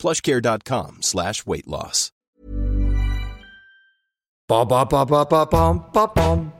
plushcare.com slash weight loss. Ba ba ba ba ba bam ba bam.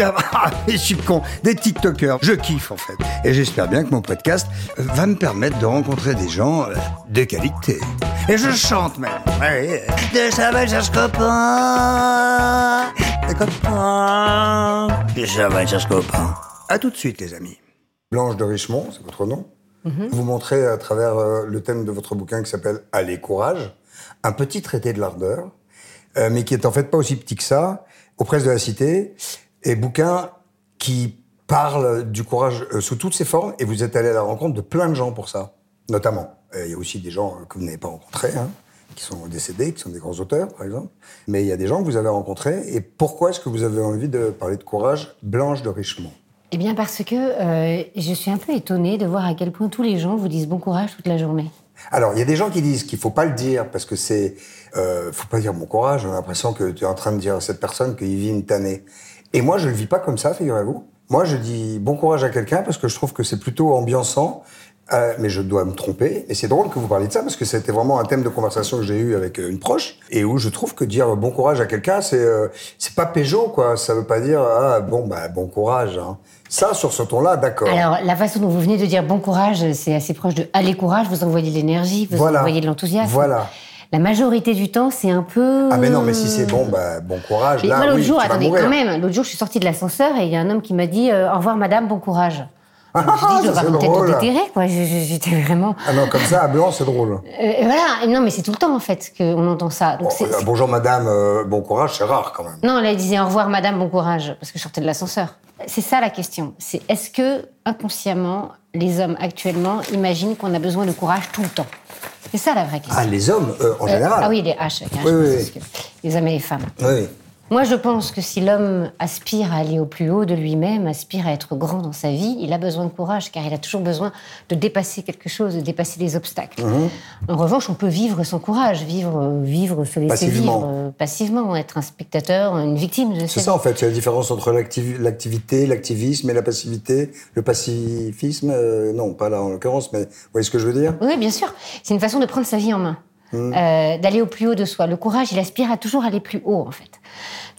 Ah, je suis con. Des TikTokers. Je kiffe en fait. Et j'espère bien que mon podcast euh, va me permettre de rencontrer des gens euh, de qualité. Et je chante même. Ouais. De Chaval cherche copain. Des copains. De Chaval cherche copain. À tout de suite les amis. Blanche de Richemont, c'est votre nom. Vous montrez à travers euh, le thème de votre bouquin qui s'appelle Allez courage, un petit traité de l'ardeur, euh, mais qui est en fait pas aussi petit que ça, aux presses de la Cité, et bouquin qui parle du courage euh, sous toutes ses formes, et vous êtes allé à la rencontre de plein de gens pour ça, notamment. Il y a aussi des gens euh, que vous n'avez pas rencontrés, hein, qui sont décédés, qui sont des grands auteurs, par exemple. Mais il y a des gens que vous avez rencontrés, et pourquoi est-ce que vous avez envie de parler de courage Blanche de Richemont Eh bien parce que euh, je suis un peu étonnée de voir à quel point tous les gens vous disent bon courage toute la journée. Alors, il y a des gens qui disent qu'il faut pas le dire parce que c'est, euh, faut pas dire bon courage. On a l'impression que tu es en train de dire à cette personne qu'il vit une tannée. Et moi, je le vis pas comme ça, figurez-vous. Moi, je dis bon courage à quelqu'un parce que je trouve que c'est plutôt ambiançant. Euh, mais je dois me tromper. Et c'est drôle que vous parliez de ça parce que c'était vraiment un thème de conversation que j'ai eu avec euh, une proche et où je trouve que dire bon courage à quelqu'un, c'est euh, c'est pas péjo quoi. Ça veut pas dire ah bon bah bon courage. Hein. Ça sur ce ton-là, d'accord. Alors la façon dont vous venez de dire bon courage, c'est assez proche de allez courage, vous envoyez de l'énergie, vous Voilà. envoyez de l'enthousiasme. Voilà. La majorité du temps, c'est un peu. Ah mais non, mais si c'est bon, bah bon courage. Mais Là, l'autre oui, jour, tu attendez, quand même, l'autre jour, je suis sortie de l'ascenseur et il y a un homme qui m'a dit euh, au revoir madame, bon courage. Ah, je drôle. de déterré, quoi. J'étais vraiment. Ah non, comme ça, à blanc, c'est drôle. Euh, voilà, non, mais c'est tout le temps en fait qu'on entend ça. Donc, Bon, c'est- euh, bonjour madame, euh, bon courage, c'est rare quand même. Non, là, il disait au revoir, madame, bon courage, parce que je sortais de l'ascenseur. C'est ça la question. C'est est-ce que, inconsciemment, les hommes actuellement imaginent qu'on a besoin de courage tout le temps? C'est ça la vraie question. Ah, les hommes, euh, en Euh, général ah oui, les H, avec un H, Oui, oui, parce que les hommes et les femmes. Oui. Moi, je pense que si l'homme aspire à aller au plus haut de lui-même, aspire à être grand dans sa vie, il a besoin de courage, car il a toujours besoin de dépasser quelque chose, de dépasser des obstacles. Mhm. En revanche, on peut vivre sans courage, vivre, vivre, se laisser Passivement. vivre euh, passivement, être un spectateur, une victime de C'est ça en fait, c'est la différence entre l'activi- l'activité, l'activisme et la passivité. Le pacifisme, euh, non, pas là en l'occurrence, mais vous voyez ce que je veux dire? Oui, bien sûr. C'est une façon de prendre sa vie en main, Mhm. euh, d'aller au plus haut de soi. Le courage, il aspire à toujours aller plus haut, en fait.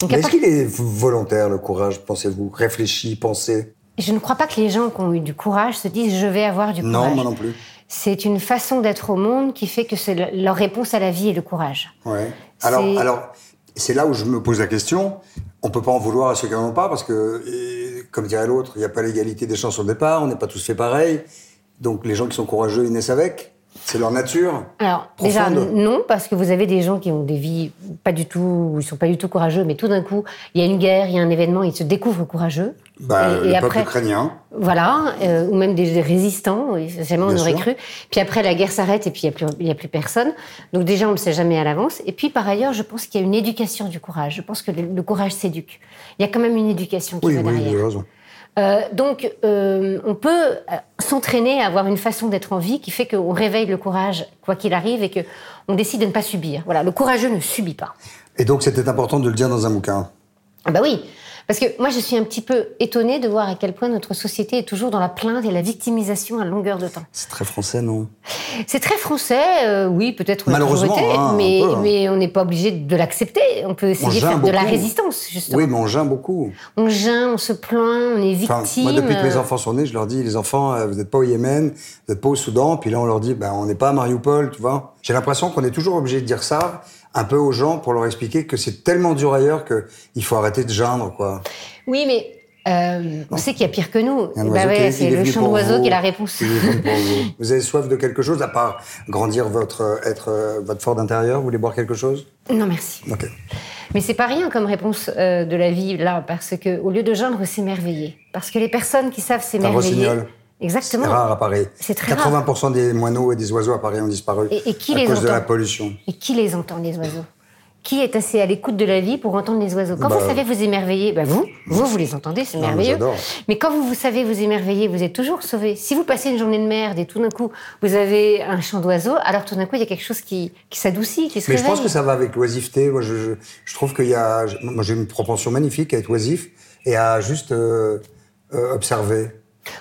Donc, est-ce part- qu'il est volontaire le courage, pensez-vous? Réfléchi, pensé je ne crois pas que les gens qui ont eu du courage se disent je vais avoir du courage. Non, moi non plus. C'est une façon d'être au monde qui fait que c'est le- leur réponse à la vie et le courage. Ouais. Alors, C'est- alors, c'est là où je me pose la question. On peut pas en vouloir à ceux qui n'en ont pas parce que, comme dirait l'autre, il n'y a pas l'égalité des chances au départ. On n'est pas tous fait pareil. Donc, les gens qui sont courageux, ils naissent avec. C'est leur nature. Alors déjà Profonde. non parce que vous avez des gens qui ont des vies pas du tout, ils sont pas du tout courageux, mais tout d'un coup il y a une guerre, il y a un événement, ils se découvrent courageux. Bah, Et- le et peuple après- ukrainien. Voilà, euh, ou même des résistants, jamais on aurait sûr. cru. Puis après, la guerre s'arrête et puis il n'y a, plus- a personne. Donc déjà, on ne le sait jamais à l'avance. Et puis par ailleurs, je pense qu'il y a une éducation du courage. Je pense que le, le courage s'éduque. Il y a quand même une éducation qui Oui, va oui, derrière. avez raison. Euh, donc, euh, on peut euh, s'entraîner à avoir une façon d'être en vie qui fait qu'on réveille le courage, quoi qu'il arrive, et que on décide de ne pas subir. Voilà, le courageux ne subit pas. Et donc, c'était important de le dire dans un bouquin. Ah bah oui, parce que moi je suis un petit peu étonnée de voir à quel point notre société est toujours dans la plainte et la victimisation à longueur de temps. C'est très français, non? C'est très français, euh, oui, peut-être Malheureusement, hein, un mais, peu, hein. mais on n'est pas obligé de l'accepter. On peut essayer de faire de la résistance, justement. Oui, mais on geint beaucoup. On geint, on se plaint, on est victime. Enfin, moi, depuis que mes enfants sont nés, je leur dis, les enfants, euh, vous n'êtes pas au Yémen, vous n'êtes pas au Soudan. Puis là, on leur dit, ben, on n'est pas à Mariupol, tu vois. J'ai l'impression qu'on est toujours obligé de dire ça, un peu aux gens pour leur expliquer que c'est tellement dur ailleurs qu'il faut arrêter de geindre, quoi. Oui, mais euh, on sait qu'il y a pire que nous. Bah ouais, c'est le chant d'oiseau qui est la réponse. Est vous. Vous avez soif de quelque chose, à part grandir votre, être, euh, votre fort d'intérieur? Vous voulez boire quelque chose? Non, merci. Ok. Mais c'est pas rien comme réponse euh, de la vie là, parce que au lieu de geindre, s'émerveiller. Parce que les personnes qui savent s'émerveiller, rossignol. C'est exactement. rare à Paris. C'est très 80% des moineaux et des oiseaux à Paris ont disparu Et- et qui à les cause de la pollution. Et qui les entend, les oiseaux? Qui est assez à l'écoute de la vie pour entendre les oiseaux? Quand Bah, vous savez vous émerveiller, bah vous, vous, vous les entendez, c'est merveilleux. Mais quand vous, vous savez vous émerveiller, vous êtes toujours sauvé. Si vous passez une journée de merde et tout d'un coup, vous avez un chant d'oiseaux, alors tout d'un coup, il y a quelque chose qui, qui s'adoucit, qui se Mais je pense que ça va avec l'oisiveté. Moi, je, je, je trouve qu'il y a. Moi, j'ai une propension magnifique à être oisif et à juste euh, euh, observer.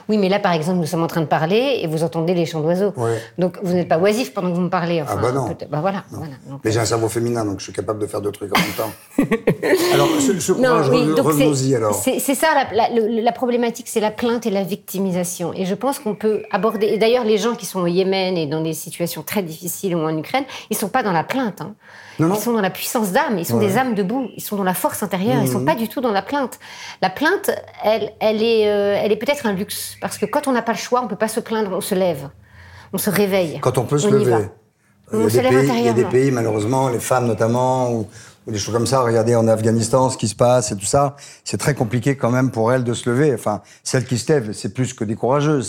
Oui, mais là, par exemple, nous sommes en train de parler et vous entendez les chants d'oiseaux. Ouais. Donc, vous n'êtes pas oisif pendant que vous me parlez. Enfin, Ah bah non. Bah voilà. voilà. Donc, Mais j'ai un cerveau féminin, donc je suis capable de faire deux trucs en même temps. alors, ce, ce Non, oui, revenons-y c'est- alors. C'est ça la, la- le- la problématique, c'est la plainte et la victimisation. Et je pense qu'on peut aborder. Et d'ailleurs, les gens qui sont au Yémen et dans des situations très difficiles ou en Ukraine, ils sont pas dans la plainte. hein. Non, non. Ils sont dans la puissance d'âme. Ils sont Ouais. des âmes debout. Ils sont dans la force intérieure. Ils Mhm. sont pas du tout dans la plainte. La plainte, elle, elle est, euh, elle est peut-être un luxe parce que quand on n'a pas le choix, on peut pas se plaindre. On se lève, on se réveille. Quand on peut se lever. Il y, se pays, il y a des pays, malheureusement, les femmes notamment, ou, ou des choses comme ça. Regardez en Afghanistan ce qui se passe et tout ça. C'est très compliqué quand même pour elles de se lever. Enfin, celles qui se lèvent, c'est plus que des courageuses.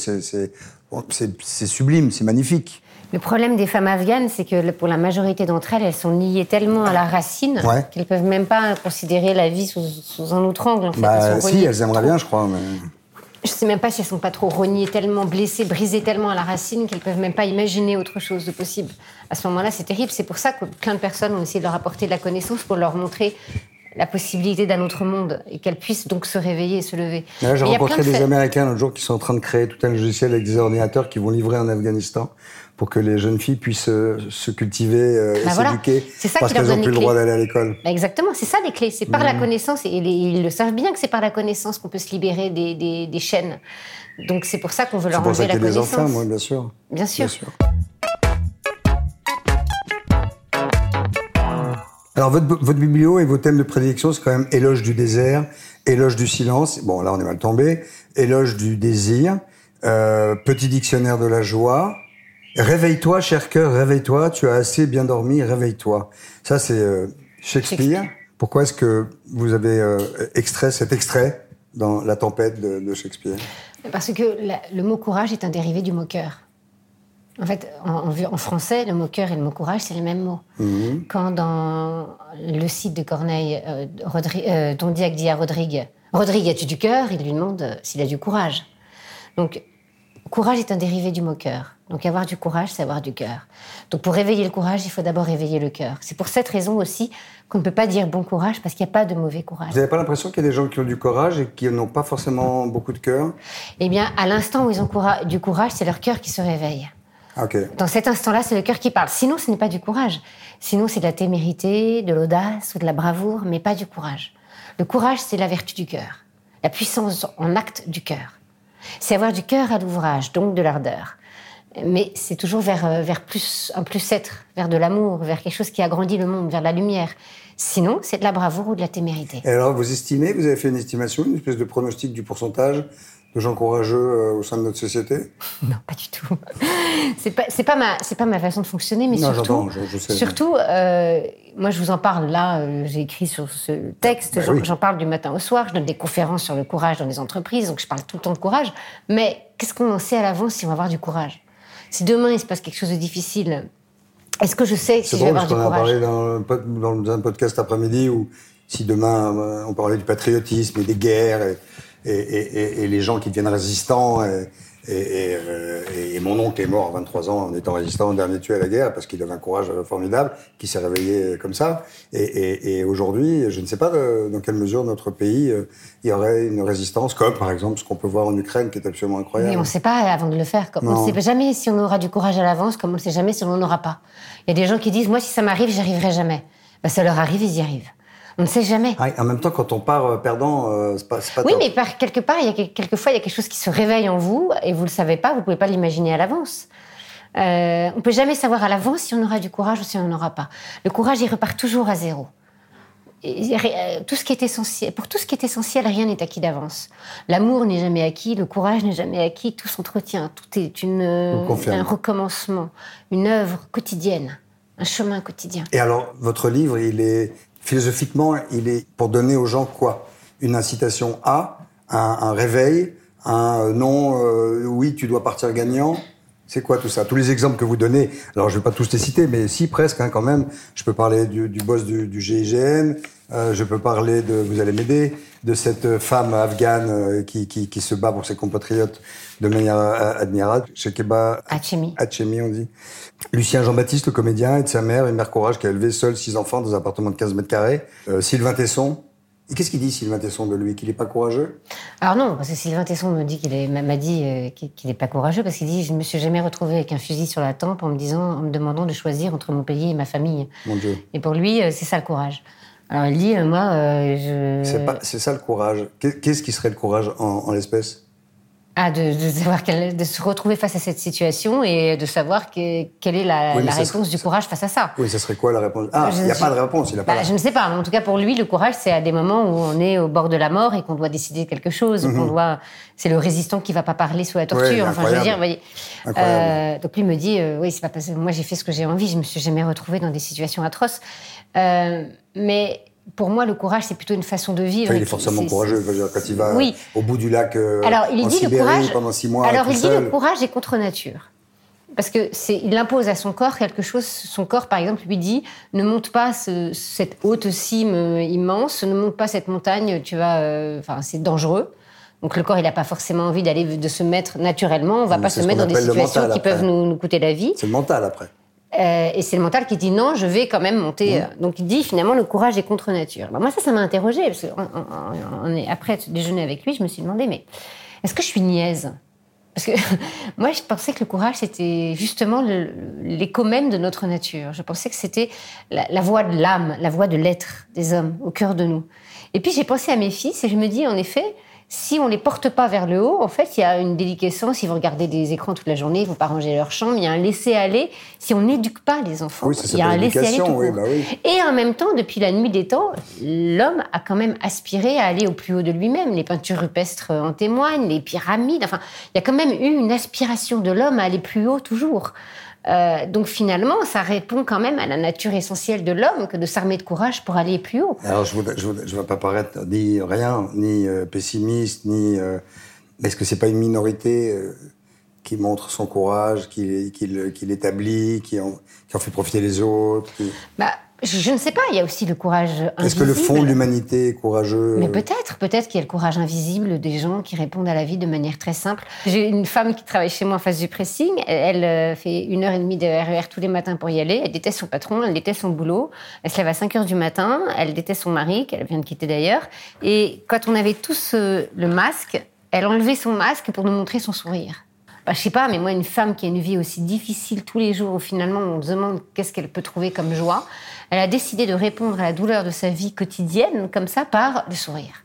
C'est sublime, c'est magnifique. Le problème des femmes afghanes, c'est que pour la majorité d'entre elles, elles sont liées tellement à la racine Ouais. qu'elles peuvent même pas considérer la vie sous, sous un autre angle. En fait. Bah, Elles si, elles aimeraient trop. bien, je crois. Mais... Je sais même pas si elles sont pas trop reniées, tellement blessées, brisées tellement à la racine qu'elles peuvent même pas imaginer autre chose de possible. À ce moment-là, c'est terrible. C'est pour ça que plein de personnes ont essayé de leur apporter de la connaissance pour leur montrer la possibilité d'un autre monde et qu'elles puissent donc se réveiller et se lever. Là, j'ai rencontré de des. Américains l'autre jour qui sont en train de créer tout un logiciel avec des ordinateurs qui vont livrer en Afghanistan pour que les jeunes filles puissent euh, se cultiver euh, et Bah voilà. s'éduquer C'est parce qu'elles n'ont plus le droit d'aller à l'école. Bah, exactement, c'est ça les clés. C'est par Mmh. la connaissance, et les- ils le savent bien que c'est par la connaissance qu'on peut se libérer des, des- des chaînes. Donc c'est pour ça qu'on veut C'est leur pour ça enlever qu'il y la a des connaissance. enfants, moi, bien sûr. Bien sûr. Alors, votre, votre biblio et vos thèmes de prédilection, c'est quand même éloge du désert, éloge du silence. Bon, là, on est mal tombé. Éloge du désir, euh, petit dictionnaire de la joie. Réveille-toi, cher cœur, réveille-toi. Tu as assez bien dormi, réveille-toi. Ça, c'est euh, Shakespeare. Shakespeare. Pourquoi est-ce que vous avez euh, extrait cet extrait dans La tempête de, de Shakespeare? Parce que la- le mot courage est un dérivé du mot cœur. En fait, en, en- en français, le mot cœur et le mot courage, c'est les mêmes mots. Mhm. Quand dans le site de Corneille, euh, Rodri- euh, Dondiac dit à Rodrigue Rodrigue, as-tu du cœur? Il lui demande euh, s'il a du courage. Donc, courage est un dérivé du mot cœur. Donc, avoir du courage, c'est avoir du cœur. Donc, pour réveiller le courage, il faut d'abord réveiller le cœur. C'est pour cette raison aussi qu'on ne peut pas dire bon courage parce qu'il n'y a pas de mauvais courage. Vous n'avez pas l'impression qu'il y a des gens qui ont du courage et qui n'ont pas forcément beaucoup de cœur? Eh bien, à l'instant où ils ont coura- du courage, c'est leur cœur qui se réveille. Ah. Dans cet instant-là, c'est le cœur qui parle. Sinon, ce n'est pas du courage. Sinon, c'est de la témérité, de l'audace ou de la bravoure, mais pas du courage. Le courage, c'est la vertu du cœur, la puissance en acte du cœur. C'est avoir du cœur à l'ouvrage, donc de l'ardeur. Mais c'est toujours vers, euh, vers plus, un plus-être, vers de l'amour, vers quelque chose qui agrandit le monde, vers la lumière. Sinon, c'est de la bravoure ou de la témérité. Et alors, vous estimez, vous avez fait une estimation, une espèce de pronostic du pourcentage de gens courageux euh, au sein de notre société? Non, pas du tout. c'est pas, pas ma, c'est pas ma façon de fonctionner, mais Non, surtout, je- je sais. surtout, euh, moi je vous en parle là. euh, j'ai écrit sur ce texte, Bah j'en, oui. j'en parle du matin au soir. Je donne des conférences sur le courage dans les entreprises, donc je parle tout le temps de courage. Mais qu'est-ce qu'on en sait à l'avance si on va avoir du courage? Si demain il se passe quelque chose de difficile, est-ce que je sais si C'est je vais drôle avoir parce du qu'on a courage parlé dans, un podcast après-midi où si demain euh, on parlait du patriotisme et des guerres et, et, et- et- et les gens qui deviennent résistants et, et, et, euh, et- mon oncle est mort à 23 ans en étant résistant, dernier tué à la guerre parce qu'il avait un courage formidable, qui s'est réveillé comme ça. Et, aujourd'hui, je ne sais pas dans quelle mesure notre pays euh, il y aurait une résistance, comme par exemple ce qu'on peut voir en Ukraine, qui est absolument incroyable. Mais on ne sait pas avant de le faire. Comme- On ne sait jamais si on aura du courage à l'avance, comme on ne sait jamais si on n'en aura pas. Il y a des gens qui disent, moi, si ça m'arrive, j'y arriverai jamais. Ben, ça leur arrive, ils y arrivent. On ne sait jamais. Ah, en même temps, quand on part euh, perdant, euh, c'est pas, pas Oui, top. mais par quelque part, il y a quel- quelquefois, il y a quelque chose qui se réveille en vous et vous le savez pas, vous pouvez pas l'imaginer à l'avance. Euh, on peut jamais savoir à l'avance si on aura du courage ou si on n'en aura pas. Le courage, il repart toujours à zéro. Et, euh, tout ce qui est essentiel, pour tout ce qui est essentiel, rien n'est acquis d'avance. L'amour n'est jamais acquis, le courage n'est jamais acquis, tout s'entretient, tout est une, un recommencement, une œuvre quotidienne, un chemin quotidien. Et alors, votre livre, il est philosophiquement, il est pour donner aux gens quoi? Une incitation à, un, un réveil, un euh, non, euh, oui, tu dois partir gagnant. C'est quoi tout ça? Tous les exemples que vous donnez, alors je ne vais pas tous les citer, mais si presque hein, quand même. Je peux parler du, du boss du, du GIGN, euh, je peux parler de, vous allez m'aider, de cette femme afghane euh, qui, qui, qui, se bat pour ses compatriotes de manière admirable. Shekeba Hachemi. Hachemi, on dit. Lucien Jean-Baptiste, le comédien, et de sa mère, une mère courage qui a élevé seule six enfants dans un appartement de 15 mètres carrés. Euh, Sylvain Tesson, et qu'est-ce qu'il dit Sylvain Tesson de lui Qu'il n'est pas courageux? Alors non, parce que Sylvain Tesson me dit qu'il m'a dit euh, qu'il n'est pas courageux parce qu'il dit je ne me suis jamais retrouvé avec un fusil sur la tempe en me disant, en me demandant de choisir entre mon pays et ma famille. Mon Dieu. Et pour lui, euh, c'est ça le courage. Alors il dit moi je. C'est ça le courage. Qu'est-ce qui serait le courage en, en l'espèce? Ah, de, de, savoir de se retrouver face à cette situation et de savoir que, quelle est la, la réponse du courage face à ça. Oui, ça serait quoi la réponse? Ah, il n'y a pas de réponse. Il a pas bah, Je ne sais pas. En tout cas, pour lui, le courage, c'est à des moments où on est au bord de la mort et qu'on doit décider quelque chose. qu'on mhm. doit. C'est le résistant qui va pas parler sous la torture. enfin, je veux dire, voyez. Euh, donc lui me dit, euh, oui, c'est pas parce que moi j'ai fait ce que j'ai envie. Je me suis jamais retrouvée dans des situations atroces. Euh, mais pour moi, le courage, c'est plutôt une façon de vivre. il est forcément courageux. quand il va au bout du lac euh, alors, il en dit Sibérie le courage, pendant six mois. Alors, il dit le courage est contre nature. Parce que c'est, il impose à son corps quelque chose. Son corps, par exemple, lui dit ne monte pas cette haute cime euh, immense, ne monte pas cette montagne. Tu vas, euh, enfin, c'est dangereux. Donc le corps, il n'a pas forcément envie d'aller de se mettre naturellement. On ne va pas se mettre dans des situations qui peuvent nous, nous, coûter la vie. C'est le mental après. Euh, et c'est le mental qui dit non, je vais quand même monter. Mmh. Donc il dit finalement le courage est contre nature. Bah, moi ça, ça m'a interrogé parce qu'on est après déjeuner avec lui, je me suis demandé mais est-ce que je suis niaise? Parce que moi je pensais que le courage c'était justement l'écho même de notre nature. Je pensais que c'était la, la voix de l'âme, la voix de l'être des hommes au cœur de nous. Et puis j'ai pensé à mes fils et je me dis en effet si on les porte pas vers le haut, en fait, il y a une déliquescence. Ils vont regarder des écrans toute la journée, ils vont pas ranger leur chambre. Il y a un laisser-aller. Si on n'éduque pas les enfants, il y a un laisser-aller tout oui, bah oui. Et en même temps, depuis la nuit des temps, l'homme a quand même aspiré à aller au plus haut de lui-même. Les peintures rupestres en témoignent, les pyramides. Enfin, il y a quand même eu une aspiration de l'homme à aller plus haut toujours. Euh, donc finalement, ça répond quand même à la nature essentielle de l'homme que de s'armer de courage pour aller plus haut. Alors je ne veux pas paraître ni rien, ni euh, pessimiste, ni... Euh, est-ce que c'est pas une minorité qui montre son courage, qui, qui, l'établit, qui en, qui en fait profiter les autres bah, je, ne sais pas, il y a aussi le courage invisible. Est-ce que le fond de l'humanité est courageux Mais peut-être, peut-être qu'il y a le courage invisible des gens qui répondent à la vie de manière très simple. J'ai une femme qui travaille chez moi en face du pressing. Elle, euh, fait une heure et demie de RER e tous les matins pour y aller. Elle déteste son patron, elle déteste son boulot. Elle se lève à 5 heures du matin. Elle déteste son mari, qu'elle vient de quitter d'ailleurs. Et quand on avait tous euh, le masque, elle enlevait son masque pour nous montrer son sourire bah, je sais pas, mais moi, une femme qui a une vie aussi difficile tous les jours, où finalement on se demande qu'est-ce qu'elle peut trouver comme joie, elle a décidé de répondre à la douleur de sa vie quotidienne comme ça par le sourire.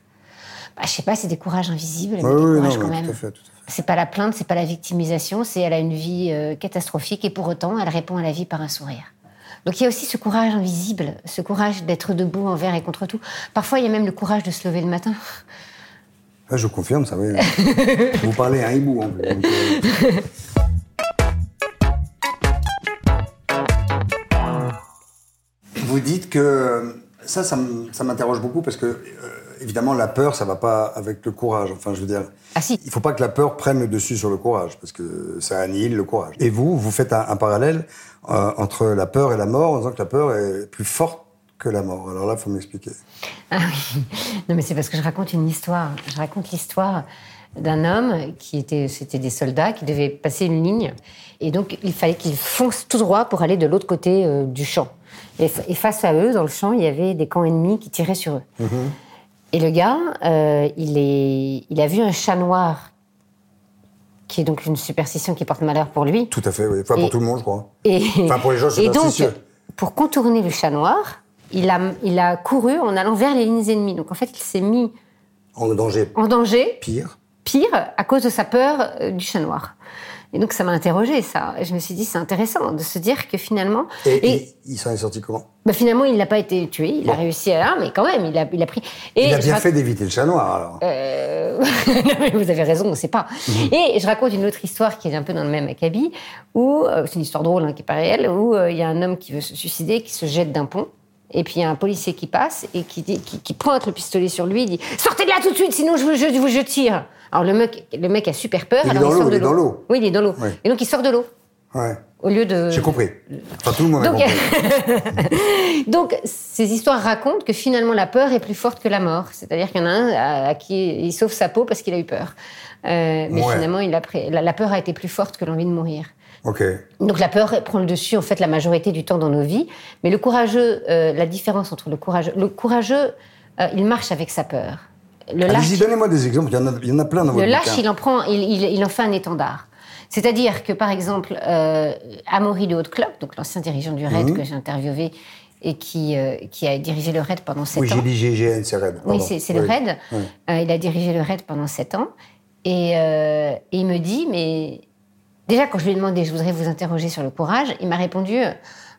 Bah, je sais pas, c'est des courages invisibles, mais oui, des quand même. C'est pas la plainte, c'est pas la victimisation, c'est elle a une vie euh, catastrophique et pour autant elle répond à la vie par un sourire. Donc il y a aussi ce courage invisible, ce courage d'être debout envers et contre tout. Parfois il y a même le courage de se lever le matin. Ah, je confirme, ça oui. Vous parlez un hibou en plus. Euh. Vous dites que ça, ça m'interroge beaucoup parce que euh, évidemment la peur, ça va pas avec le courage. Enfin, je veux dire, ah, si. il faut pas que la peur prenne le dessus sur le courage parce que ça annihile le courage. Et vous, vous faites un, parallèle euh, entre la peur et la mort en disant que la peur est plus forte que la mort. Alors là, il faut m'expliquer. Ah oui. Non, mais c'est parce que je raconte une histoire. Je raconte l'histoire d'un homme qui était, c'était des soldats qui devaient passer une ligne. Et donc, il fallait qu'ils foncent tout droit pour aller de l'autre côté euh, du champ. Et, face à eux, dans le champ, il y avait des camps ennemis qui tiraient sur eux. Mm-hmm. Et le gars, euh, il, est, il a vu un chat noir qui est donc une superstition qui porte malheur pour lui. Tout à fait, oui. Enfin, pour tout le monde, je crois. Et, enfin, pour les gens Et donc, pour contourner le chat noir, il a, il a couru en allant vers les lignes ennemies. Donc en fait, il s'est mis en danger. En danger. Pire. Pire, à cause de sa peur euh, du chat noir. Et donc ça m'a interrogé ça. Je me suis dit c'est intéressant de se dire que finalement. Et, et il s'en est sorti comment? Bah finalement, il n'a pas été tué, il a réussi à... mais quand même, il a, il a pris... Et il a bien fait d'éviter le chat noir, alors. Euh... vous avez raison, on ne sait pas. Mhm. Et je raconte une autre histoire qui est un peu dans le même acabit, où, euh, c'est une histoire drôle, hein, qui n'est pas réelle, où euh, il y a un homme qui veut se suicider, qui se jette d'un pont, et puis il y a un policier qui passe et qui, dit, qui, pointe le pistolet sur lui, il dit « Sortez de là tout de suite, sinon je vous, je, je tire !» Alors le mec, le mec a super peur, il alors il sort de l'eau. l'eau. Oui, il est dans l'eau. Et donc il sort de l'eau. Ouais. Au lieu de. J'ai compris. Enfin, tout le monde a Donc, compris. Donc, ces histoires racontent que finalement la peur est plus forte que la mort. C'est-à-dire qu'il y en a un à, qui il sauve sa peau parce qu'il a eu peur. Euh, mais Ouais. finalement, il a pris- la, la peur a été plus forte que l'envie de mourir. Donc la peur prend le dessus en fait la majorité du temps dans nos vies. Mais le courageux, euh, la différence entre le courageux, le courageux, euh, il marche avec sa peur. Le lâche, donnez-moi des exemples. Il y en a, il y en a plein dans le votre lâche, bouquin. il en prend, il, il, il en fait un étendard. C'est-à-dire que, par exemple, euh, Amaury de Haute-Cloque, donc l'ancien dirigeant du RAID que j'ai interviewé et qui, euh, qui a dirigé le RAID pendant sept Oui, ans. j'ai dit GGN, c'est Red. Oui, c'est le Oui. RAID. Oui. Il a dirigé le RAID pendant sept ans. Et, et il me dit, mais déjà, quand je lui ai demandé, je voudrais vous interroger sur le courage, il m'a répondu,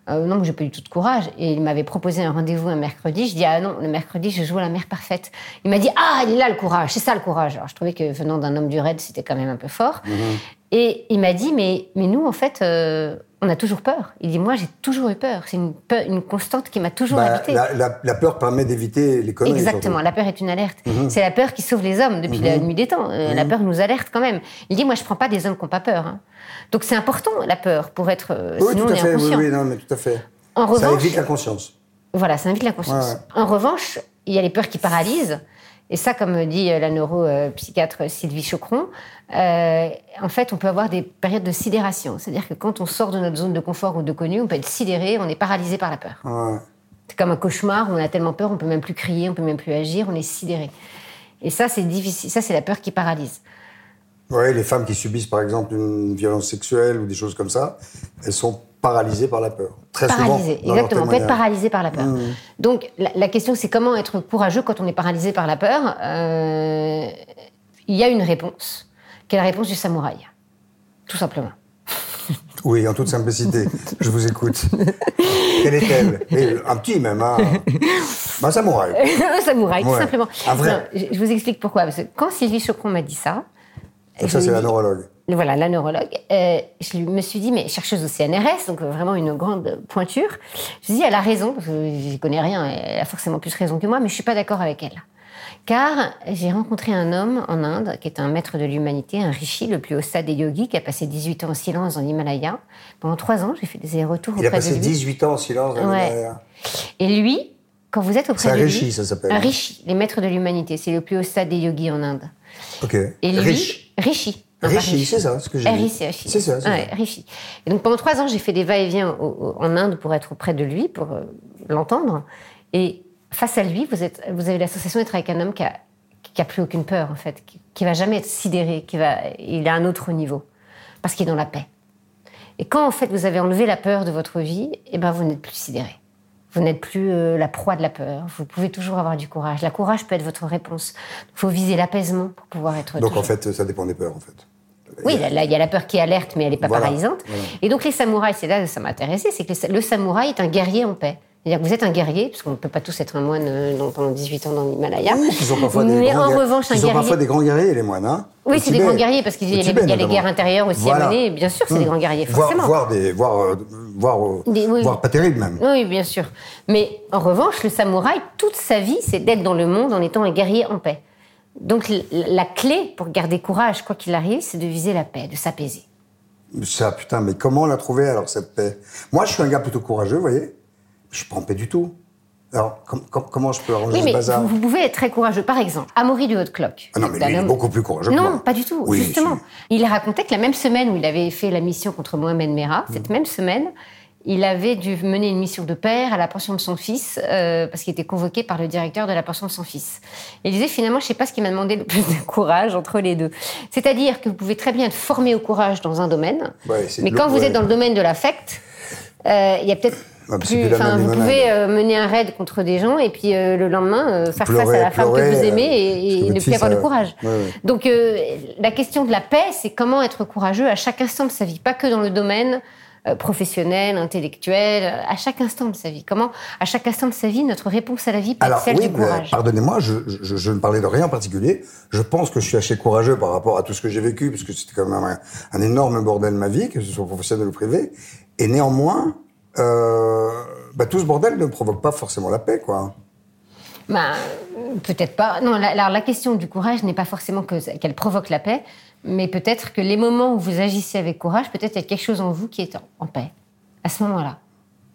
euh, non, mais j'ai pas du tout de courage. Et il m'avait proposé un rendez-vous un mercredi. Je dis, ah non, le mercredi, je joue à la mère parfaite. Il m'a dit, ah, il est là le courage, c'est ça le courage. Alors je trouvais que venant d'un homme du RAID, c'était quand même un peu fort. Et il m'a dit, mais, mais nous, en fait, euh, on a toujours peur. Il dit, moi, j'ai toujours eu peur. C'est une, peur- une constante qui m'a toujours Bah, habité. la, la- la peur permet d'éviter les conneries. Exactement, surtout. la peur est une alerte. C'est la peur qui sauve les hommes depuis la nuit des temps. Euh, La peur nous alerte quand même. Il dit, moi, je prends pas des hommes qui n'ont pas peur. hein. Donc c'est important, la peur, pour être... euh, Oui, sinon, tout on à est fait. Oui, inconscient. oui, non, mais tout à fait. En Ça revanche, évite la conscience. voilà, ça invite la conscience. Ouais, En revanche, il y a les peurs qui paralysent. Et ça, comme dit euh, la neuropsychiatre Sylvie Chocron, euh, en fait, on peut avoir des périodes de sidération. C'est-à-dire que quand on sort de notre zone de confort ou de connu, on peut être sidéré, on est paralysé par la peur. Ouais. C'est comme un cauchemar, où on a tellement peur, on peut même plus crier, on peut même plus agir, on est sidéré. Et ça, c'est difficile. Ça, c'est la peur qui paralyse. Ouais, les femmes qui subissent par exemple une violence sexuelle ou des choses comme ça, elles sont paralysées par la peur. Très Paralysé, souvent. exactement. On peut être paralysé par la peur. Donc, la, la question, c'est comment être courageux quand on est paralysé par la peur? Euh, Il y a une réponse, qui est la réponse du samouraï. Tout simplement. Oui, en toute simplicité. Je vous écoute. Quelle est-elle? Un petit même, hein. Un samouraï. un samouraï, tout simplement. Un vrai. Non, je, je vous explique pourquoi. Parce que quand Sylvie Chocron m'a dit ça, Donc ça, c'est la neurologue. Voilà, la neurologue. Euh, je me suis dit, mais chercheuse au CNRS, donc vraiment une grande pointure. Je me suis dit, elle a raison, parce que j'y connais rien, elle a forcément plus raison que moi, mais je suis pas d'accord avec elle. Car j'ai rencontré un homme en Inde, qui est un maître de l'humanité, un rishi, le plus haut stade des yogis, qui a passé 18 ans en silence dans l'Himalaya. Pendant trois ans, j'ai fait des Il a auprès de passé lui. 18 ans en silence. dans Ouais. l'Himalaya. Et lui, quand vous êtes auprès C'est un de lui... rishi, ça s'appelle. Un rishi, les maîtres de l'humanité. C'est le plus haut stade des yogis en Inde. Ok. Et lui, Riche. Rishi. Rishi, c'est ça, ce que j'ai dit. C'est ça, Ouais. Rishi. Et donc pendant trois ans, j'ai fait des va-et-vient en Inde pour être auprès de lui, pour euh, l'entendre. Et face à lui, vous, êtes, vous avez l'association d'être avec un homme qui a, qui a plus aucune peur, en fait, qui, qui va jamais être sidéré, qui va, il est à un autre niveau, parce qu'il est dans la paix. Et quand, en fait, vous avez enlevé la peur de votre vie, eh ben, vous n'êtes plus sidéré. Vous n'êtes plus euh, la proie de la peur. Vous pouvez toujours avoir du courage. La courage peut être votre réponse. Il faut viser l'apaisement pour pouvoir être Donc toujours- en fait, ça dépend des peurs, en fait. oui, il y a la peur qui alerte, mais elle n'est pas Voilà, paralysante. voilà. Et donc les samouraïs, c'est là que ça m'a intéressé, c'est que le samouraï est un guerrier en paix. C'est-à-dire que vous êtes un guerrier, parce qu'on ne peut pas tous être un moine euh, pendant 18 ans dans l'Himalaya. Ils parfois mais en revanche, un Ils sont guerrier. parfois des grands guerriers, les moines. Hein Oui, c'est des grands guerriers, parce qu'il y a les- y a guerres intérieures aussi Voilà. à mener. Bien sûr, c'est des grands guerriers, forcément. Voire, des, voire, euh, voire, euh, Des- oui. voire pas terribles, même. Oui, bien sûr. Mais en revanche, le samouraï, toute sa vie, c'est d'être dans le monde en étant un guerrier en paix. Donc la clé pour garder courage, quoi qu'il arrive, c'est de viser la paix, de s'apaiser. Ça, putain, mais comment on l'a trouvé alors cette paix? Moi, je suis un gars plutôt courageux, vous voyez. Je en paix du tout. Alors, com- com- comment je peux arranger Oui, ce mais bazar vous, vous pouvez être très courageux. Par exemple, Amaury de Haute-Cloque. Ah non, mais lui, il est homme- beaucoup plus courageux que Non, moi. pas du tout, Oui, justement. Il racontait que la même semaine où il avait fait la mission contre Mohamed Merah, Mm. cette même semaine, il avait dû mener une mission de père à la pension de son fils, euh, parce qu'il était convoqué par le directeur de la pension de son fils. Et il disait finalement, je sais pas ce qui m'a demandé le plus de courage entre les deux. C'est-à-dire que vous pouvez très bien être formé au courage dans un domaine, Ouais, mais quand vous êtes dans le domaine de l'affect, euh, il y a peut-être bah, plus- vous pouvez euh, mener un raid contre des gens et puis euh, le lendemain euh, faire Pleurer, face à la femme pleurer, que vous euh, aimez et, et ne plus avoir a- de courage. Ouais, ouais. Donc euh, la question de la paix, c'est comment être courageux à chaque instant de sa vie, pas que dans le domaine euh, professionnel, intellectuel, euh, à chaque instant de sa vie. Comment, à chaque instant de sa vie, notre réponse à la vie peut être celle oui, du courage? pardonnez-moi, je, je- je ne parlais de rien en particulier. Je pense que je suis assez courageux par rapport à tout ce que j'ai vécu, parce que c'était quand même un, un énorme bordel ma vie, que ce soit professionnel ou privé. Et néanmoins, euh, bah, tout ce bordel ne provoque pas forcément la paix, quoi. Bah, euh, peut-être pas. Non, la, alors la question du courage n'est pas forcément que- qu'elle provoque la paix, mais peut-être que les moments où vous agissez avec courage, peut-être il y a quelque chose en vous qui est en, en paix à ce moment-là.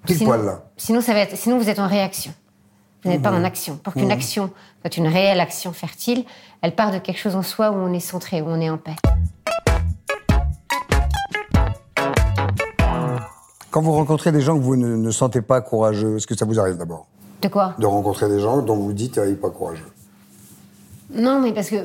Sinon- poil, là. Sinon, ça va être, sinon vous êtes en réaction. Vous n'êtes pas Mmh. en action. Pour qu'une action soit une réelle action fertile, elle part de quelque chose en soi où on est centré, où on est en paix. Quand vous rencontrez des gens que vous ne, ne sentez pas courageux, est-ce que ça vous arrive d'abord De quoi De rencontrer des gens dont vous dites, ah, il n'est pas courageux. Non, mais parce que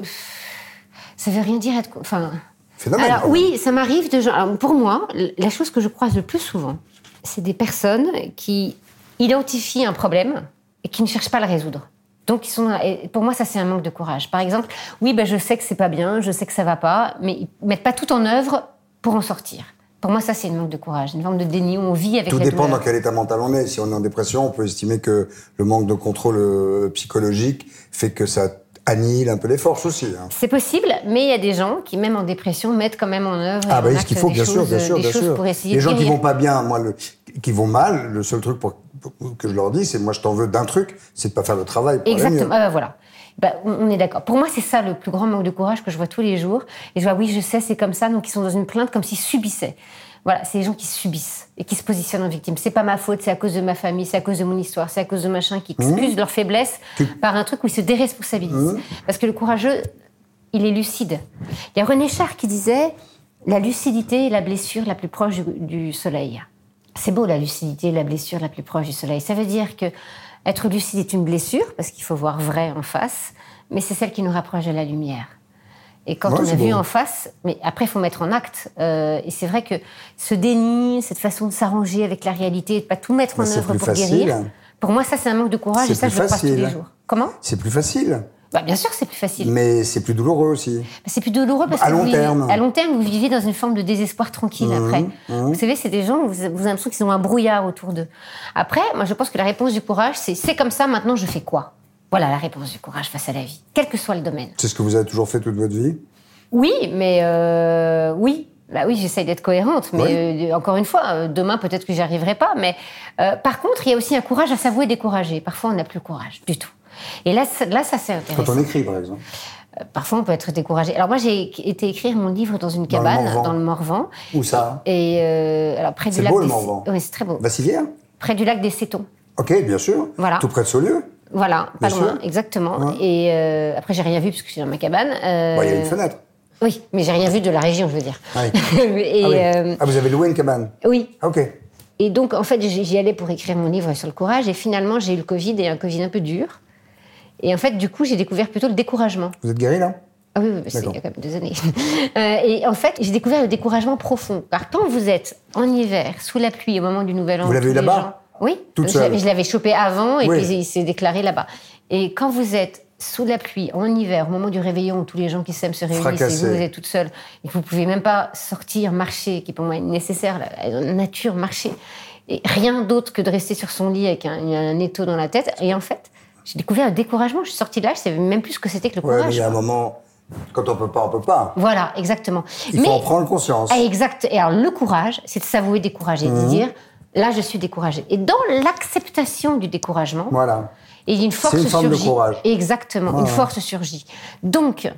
ça veut rien dire être. Enfin. Phénomène. Alors oui, ça m'arrive de gens. alors, pour moi, la chose que je croise le plus souvent, c'est des personnes qui identifient un problème et qui ne cherchent pas à le résoudre. Donc ils sont. et pour moi, ça c'est un manque de courage. Par exemple, oui, ben, je sais que c'est pas bien, je sais que ça va pas, mais ils mettent pas tout en œuvre pour en sortir. Pour moi, ça c'est une manque de courage, une forme de déni où on vit avec Tout la dépend douleur. dans quel état mental on est. Si on est en dépression, on peut estimer que le manque de contrôle euh, psychologique fait que ça annihile un peu les forces aussi. hein. C'est possible, mais il y a des gens qui, même en dépression, mettent quand même en œuvre. Ah bah ce qu'il faut, des bien sûr, choses- bien sûr, bien sûr. pour essayer Les gens qui vont pas bien, moi, le, qui vont mal, le seul truc pour, pour- que je leur dis, c'est moi je t'en veux d'un truc, c'est de pas faire le travail. Pour aller Exactement. mieux. Bah voilà. Bah, on est d'accord. Pour moi, c'est ça le plus grand manque de courage que je vois tous les jours. Et je vois, oui, je sais, c'est comme ça. Donc, ils sont dans une plainte comme s'ils subissaient. Voilà, c'est les gens qui subissent et qui se positionnent en victime. C'est pas ma faute, c'est à cause de ma famille, c'est à cause de mon histoire, c'est à cause de machin qui excuse leur faiblesse par un truc où ils se déresponsabilisent. Parce que le courageux, il est lucide. Il y a René Char qui disait la lucidité est la blessure la plus proche du, du soleil. C'est beau la lucidité, la blessure la plus proche du soleil. Ça veut dire que être lucide est une blessure parce qu'il faut voir vrai en face, mais c'est celle qui nous rapproche de la lumière. Et quand Ouais, on a vu en face, mais après il faut mettre en acte. euh, et c'est vrai que ce déni, cette façon de s'arranger avec la réalité, de pas tout mettre en œuvre pour facile. guérir. Pour moi, ça c'est un manque de courage et ça je le croise tous les jours. Comment? C'est plus facile, bah, Bien sûr, c'est plus facile. mais c'est plus douloureux aussi. C'est plus douloureux parce À que long vous terme. Mmh, à long terme, vous vivez dans une forme de désespoir tranquille après. Vous savez, c'est des gens, vous, avez l'impression qu'ils ont un brouillard autour d'eux. Après, moi, je pense que la réponse du courage, c'est c'est comme ça, maintenant, je fais quoi? Voilà la réponse du courage face à la vie, quel que soit le domaine. C'est ce que vous avez toujours fait toute votre vie? Oui, mais euh, oui. Bah oui, j'essaye d'être cohérente, mais Oui. euh, encore une fois, euh, demain peut-être que j'y arriverai pas. Mais par contre, il y a aussi un courage à s'avouer découragé. Parfois, on n'a plus le courage du tout. Et là, ça- là, ça c'est intéressant. Quand on écrit, par exemple. Parfois, on peut être découragé. Alors moi, j'ai été écrire mon livre dans une Dans le cabane Morvan. dans le Morvan. Où ça? Et euh, alors près du C'est lac beau, le Morvan. Oui, c'est très beau. Vassivière Près du lac des Cétons. Ok, bien sûr. Voilà. Tout près de Saulieu? Voilà, pas loin, exactement. Ouais. Et euh, après, j'ai rien vu parce que je suis dans ma cabane. Euh, Bah, Il y a une fenêtre. Oui, mais j'ai rien vu de la région, je veux dire. Oui. et ah, oui. euh, Ah, vous avez loué une cabane? Oui. Ah, Ok. Et donc, en fait, j'y allais pour écrire mon livre sur le courage. Et finalement, j'ai eu le Covid et un Covid un peu dur. Et en fait, du coup, j'ai découvert plutôt le découragement. Vous êtes guéri, là? Ah oui, oui, c'est il y a quand même des années. Euh, et en fait, j'ai découvert le découragement profond. Car quand vous êtes en hiver, sous la pluie, au moment du Nouvel An... Vous l'avez eu là-bas? gens- Oui, Toute je l'avais- je l'avais chopé avant et Oui. puis il s'est déclaré là-bas. Et quand vous êtes sous la pluie, en hiver, au moment du réveillon, où tous les gens qui s'aiment se réunissent et vous, vous êtes toute seule, et que vous pouvez même pas sortir, marcher, qui pour moi est nécessaire, la, la nature, marcher, et rien d'autre que de rester sur son lit avec un, un étau dans la tête. Et en fait, j'ai découvert le découragement. Je suis sortie de là, je savais même plus ce que c'était que le Ouais, mais courage. il y a un moment, quand on peut pas, on peut pas. Voilà, exactement. Il faut en prendre conscience. Ah, exact. Et alors, le courage, c'est de s'avouer découragé, Mhm. de dire, là, je suis découragé. Et dans l'acceptation du découragement, Voilà. et une force une forme de surgit. courage. Exactement, une force surgit. Donc,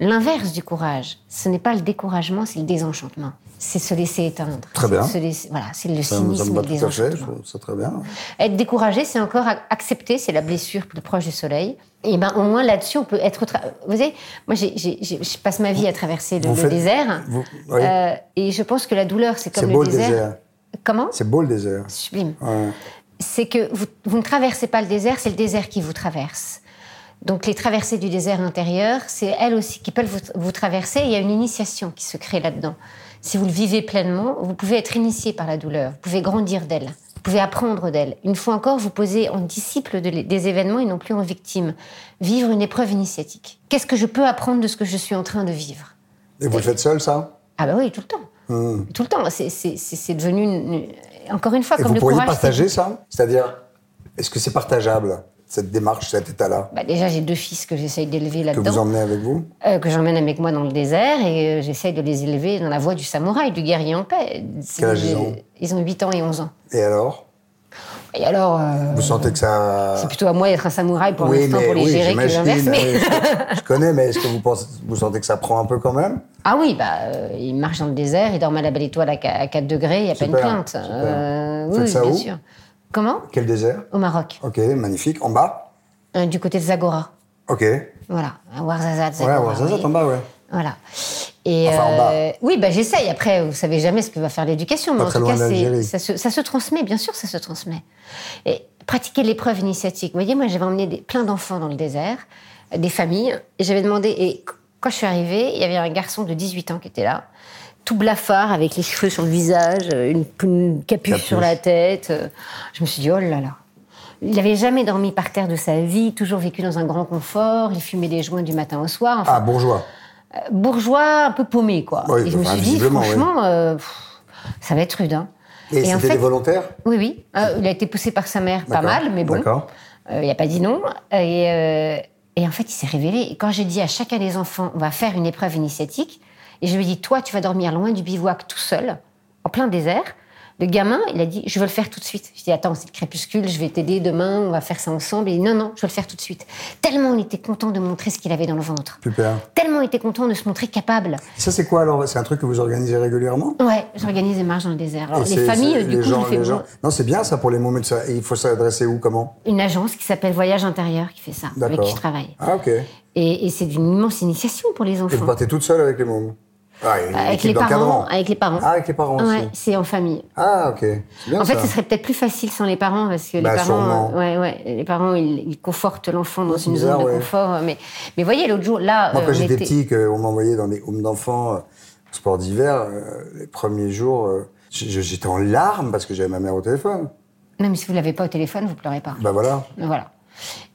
l'inverse du courage, ce n'est pas le découragement, c'est le désenchantement. C'est se laisser éteindre. Très bien. Se laisser- voilà, c'est le Ça, me- ça cynisme me et le désenchantement. très bien. Être découragé, c'est encore ac- accepter, c'est la blessure plus proche du soleil. Et ben au moins là-dessus, on peut être. Vous savez, moi, je passe ma vie à traverser le, le désert. vous- oui. Euh, et je pense que la douleur, c'est C'est comme beau le le désert. désert. Comment? C'est beau le désert. Sublime. Ouais. C'est que vous, vous ne traversez pas le désert, c'est le désert qui vous traverse. Donc les traversées du désert intérieur, c'est elles aussi qui peuvent vous, vous traverser. Il y a une initiation qui se crée là-dedans. Si vous le vivez pleinement, vous pouvez être initié par la douleur, vous pouvez grandir d'elle. Vous pouvez apprendre d'elle. Une fois encore, vous posez en disciple de- des événements et non plus en victime. Vivre une épreuve initiatique. Qu'est-ce que je peux apprendre de ce que je suis en train de vivre? Et vous le faites seul, ça? Ah bah oui, tout le temps. Tout le temps. C'est- devenu, une- encore une fois, Et comme vous le pourriez courage. partager ça? C'est-à-dire, est-ce que c'est partageable, cette démarche, cet état-là Bah, déjà, j'ai deux fils que j'essaye d'élever Que vous là-dedans. emmenez avec vous? Euh, que j'emmène avec moi dans le désert et euh, j'essaye de les élever dans la voie du samouraï, du guerrier en paix. Quel âge ils ont? Ils ont 8 ans et 11 ans. Et alors? Et alors, euh, Vous sentez que ça... c'est plutôt à moi d'être un samouraï pour oui, l'instant mais pour les oui, gérer que l'inverse. Mais... je, je connais, mais est-ce que vous, pensez, vous sentez que ça prend un peu quand même? Ah oui, bah, euh, ils marchent dans le désert, ils dorment à la belle étoile à 4 degrés, il n'y a pas une plainte. Euh, oui, bien où? sûr. Comment? Quel désert? Au Maroc, Ok, magnifique. En bas? Euh, du côté de Zagora. Ok. Ouais, Voilà, Ouarzazate, Zagora. Ouarzazate oui. en bas, ouais. Voilà. Et Enfin, en bas. euh, oui, bah, j'essaye. Après, vous savez jamais ce que va faire l'éducation, mais en tout loin cas, ça se, ça se transmet, bien sûr, ça se transmet. Et pratiquer l'épreuve initiatique. Vous voyez, moi, j'avais emmené des- plein d'enfants dans le désert, des familles, et j'avais demandé. Et qu- quand je suis arrivée, il y avait un garçon de 18 ans qui était là, tout blafard, avec les cheveux sur le visage, euh, une, une capuche, Capuche. sur la tête. Euh, Je me suis dit, oh là là. Il n'avait jamais dormi par terre de sa vie, toujours vécu dans un grand confort. Il fumait des joints du matin au soir. Enfin, Ah, bourgeois. bourgeois un peu paumé, quoi. Oui, et je me suis dit, franchement, euh, pff, ça va être rude. hein. Et, en c'était fait- des volontaires? Oui, oui. Euh, il a été poussé par sa mère, pas mal, mais bon. Euh, il n'a pas dit non. Et, euh, et en fait, il s'est révélé. Et quand j'ai dit à chacun des enfants, on va faire une épreuve initiatique, et je lui ai dit, toi, tu vas dormir loin du bivouac tout seul, en plein désert. Le gamin, il a dit, je veux le faire tout de suite. Je dis, attends, c'est le crépuscule, je vais t'aider demain, on va faire ça ensemble. Et il dit, non, non, je veux le faire tout de suite. Tellement il était content de montrer ce qu'il avait dans le ventre. Super. Tellement il était content de se montrer capable. Et ça, c'est quoi alors? C'est un truc que vous organisez régulièrement? Ouais, j'organise des marches dans le désert. Alors, Et les familles, du les coup, gens- je fais les gens- Non, c'est bien ça pour les moments de ça. Et il faut s'adresser où, comment? Une agence qui s'appelle Voyage Intérieur qui fait ça, avec qui je travaille. Ah, ok. Et Et, et c'est d'une immense initiation pour les vous enfants. partez toute seule avec les mômes? Ah, Avec les parents, avec les parents. Ah, avec les parents Ouais, aussi. c'est en famille. Ah, ok. Bien En fait, ce serait peut-être plus facile sans les parents parce que Bah, les parents, sûrement. euh, ouais, ouais, les parents, ils, ils confortent l'enfant dans une bizarre, zone de confort. euh, Mais, mais voyez, l'autre jour, là, Moi, euh, quand on j'étais était- petit, qu'on m'envoyait dans des homes d'enfants, euh, sport d'hiver, euh, les premiers jours, euh, j'étais en larmes parce que j'avais ma mère au téléphone. Non, mais si vous l'avez pas au téléphone, vous pleurez pas. Bah voilà. Voilà.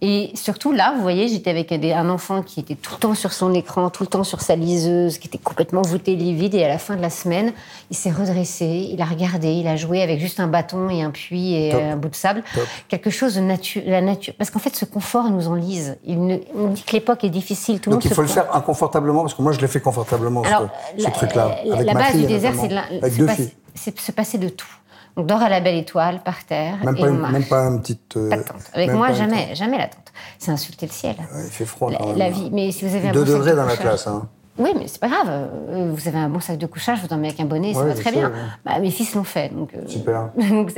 Et surtout là, vous voyez, j'étais avec un enfant qui était tout le temps sur son écran, tout le temps sur sa liseuse, qui était complètement voûté livide. Et à la fin de la semaine, il s'est redressé, il a regardé, il a joué avec juste un bâton et un puits et Top. un bout de sable. Top. Quelque chose de nature, la nature. Parce qu'en fait, ce confort nous enlise. Il ne- on dit que l'époque est difficile. Tout le Donc monde il faut se le faire inconfortablement, parce que moi je l'ai fait confortablement, alors, ce, truc-là. la- base fille, du désert, c'est de la- Avec se deux passe- filles. c'est se passer de tout. On dort à la belle étoile, par terre, Même et pas, on une, même pas une petite. euh, Pas de tente. Avec moi, jamais, tente. jamais la tente. C'est insulter le ciel. Il fait froid La, quand même. la vie. Mais si vous avez un Deux bon sac degrés de dans la couchage- classe. Hein. Oui, mais c'est pas grave. Euh, Vous avez un bon sac de couchage, vous dormez avec un bonnet, ça Ouais, va je très sais, bien. ouais. Bah, mes fils l'ont fait. Donc, euh, Super. donc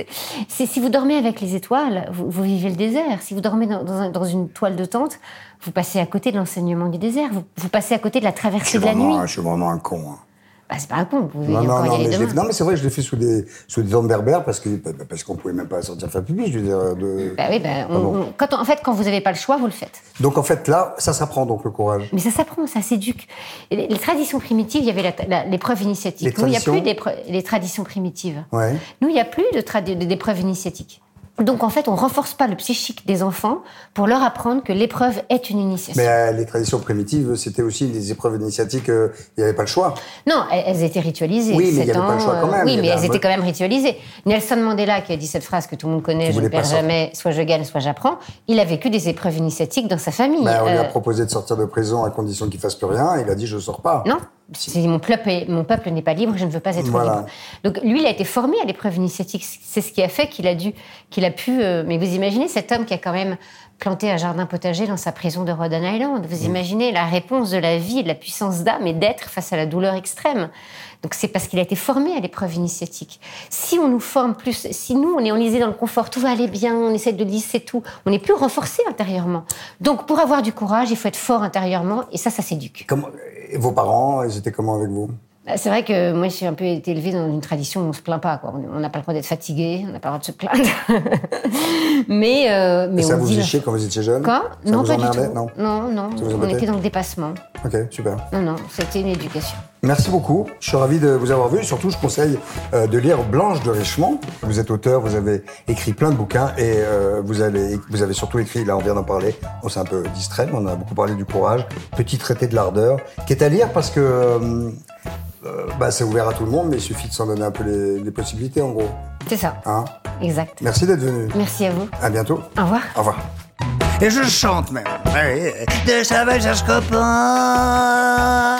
si vous dormez avec les étoiles, vous, vous vivez le désert. Si vous dormez dans, dans un- dans une toile de tente, vous passez à côté de l'enseignement du désert. Vous, vous passez à côté de la traversée de la nuit. vraiment, je suis vraiment un con. hein. Bah, c'est pas un con. Vous Non, non, non, aller mais non, mais c'est vrai, je l'ai fait sous des, sous des tentes berbères parce que parce qu'on pouvait même pas sortir faire pipi. Je veux dire, de... Bah oui, bah, on- Ah on- quand on- en fait, quand vous n'avez pas le choix, vous le faites. Donc en fait, là, ça s'apprend donc le courage. Mais ça s'apprend, ça s'éduque. Les, les traditions primitives, il y avait l'épreuve initiatique. Les Nous, il n'y a plus les traditions primitives. Ouais. Nous, il n'y a plus de- d'épreuve initiatique. Donc, en fait, on renforce pas le psychique des enfants pour leur apprendre que l'épreuve est une initiation. Mais euh, les traditions primitives, c'était aussi des épreuves initiatiques. euh, Il n'y avait pas le choix. Non, elles, elles étaient ritualisées. Oui, mais il y Sept avait pas le choix quand euh, même. Oui, Il y mais elles étaient quand même ritualisées. Nelson Mandela, qui a dit cette phrase que tout le monde connaît, je ne perds jamais, soit je gagne, soit j'apprends, il a vécu des épreuves initiatiques dans sa famille. Ben, on lui a Euh, proposé de sortir de prison à condition qu'il fasse plus rien. Il a dit je sors pas. Non, c'est mon peuple, est- mon peuple n'est pas libre, je ne veux pas être Voilà. libre. Donc lui, il a été formé à l'épreuve initiatique. C'est ce qui a fait qu'il a dû, qu'il a pu. euh, mais vous imaginez cet homme qui a quand même planté un jardin potager dans sa prison de Rhode Island. Mm. Vous imaginez la réponse de la vie, de la puissance d'âme et d'être face à la douleur extrême. Donc c'est parce qu'il a été formé à l'épreuve initiatique. Si on nous forme plus, si nous on est enlisé dans le confort, tout va aller bien, on essaie de lisser tout, on n'est plus renforcé intérieurement. Donc pour avoir du courage, il faut être fort intérieurement et ça, ça s'éduque. Comment- et vos parents, ils étaient comment avec vous? Bah, C'est vrai que moi, j'ai un peu été élevée dans une tradition où on se plaint pas. Quoi. On n'a pas le droit d'être fatigué, on n'a pas le droit de se plaindre. mais, euh, mais Et ça on vous dit. quand vous étiez jeune? Quoi? Ça Non, vous pas du tout. Non. on était dans le dépassement. Ok, super. Non, non, c'était une éducation. Merci beaucoup. Je suis ravi de vous avoir vu. Surtout, je conseille euh, de lire Blanche de Richemont. Vous êtes auteur, vous avez écrit plein de bouquins et euh, vous, avez, vous avez surtout écrit, là on vient d'en parler, on s'est un peu distrait, mais on a beaucoup parlé du courage, Petit traité de l'ardeur, qui est à lire parce que euh, bah, c'est ouvert à tout le monde, mais il suffit de s'en donner un peu les, les possibilités en gros. C'est ça. Hein? Exact. Merci d'être venu. Merci à vous. À bientôt. Au revoir. Au revoir. Et je chante même. Ouais, De sauvages copains.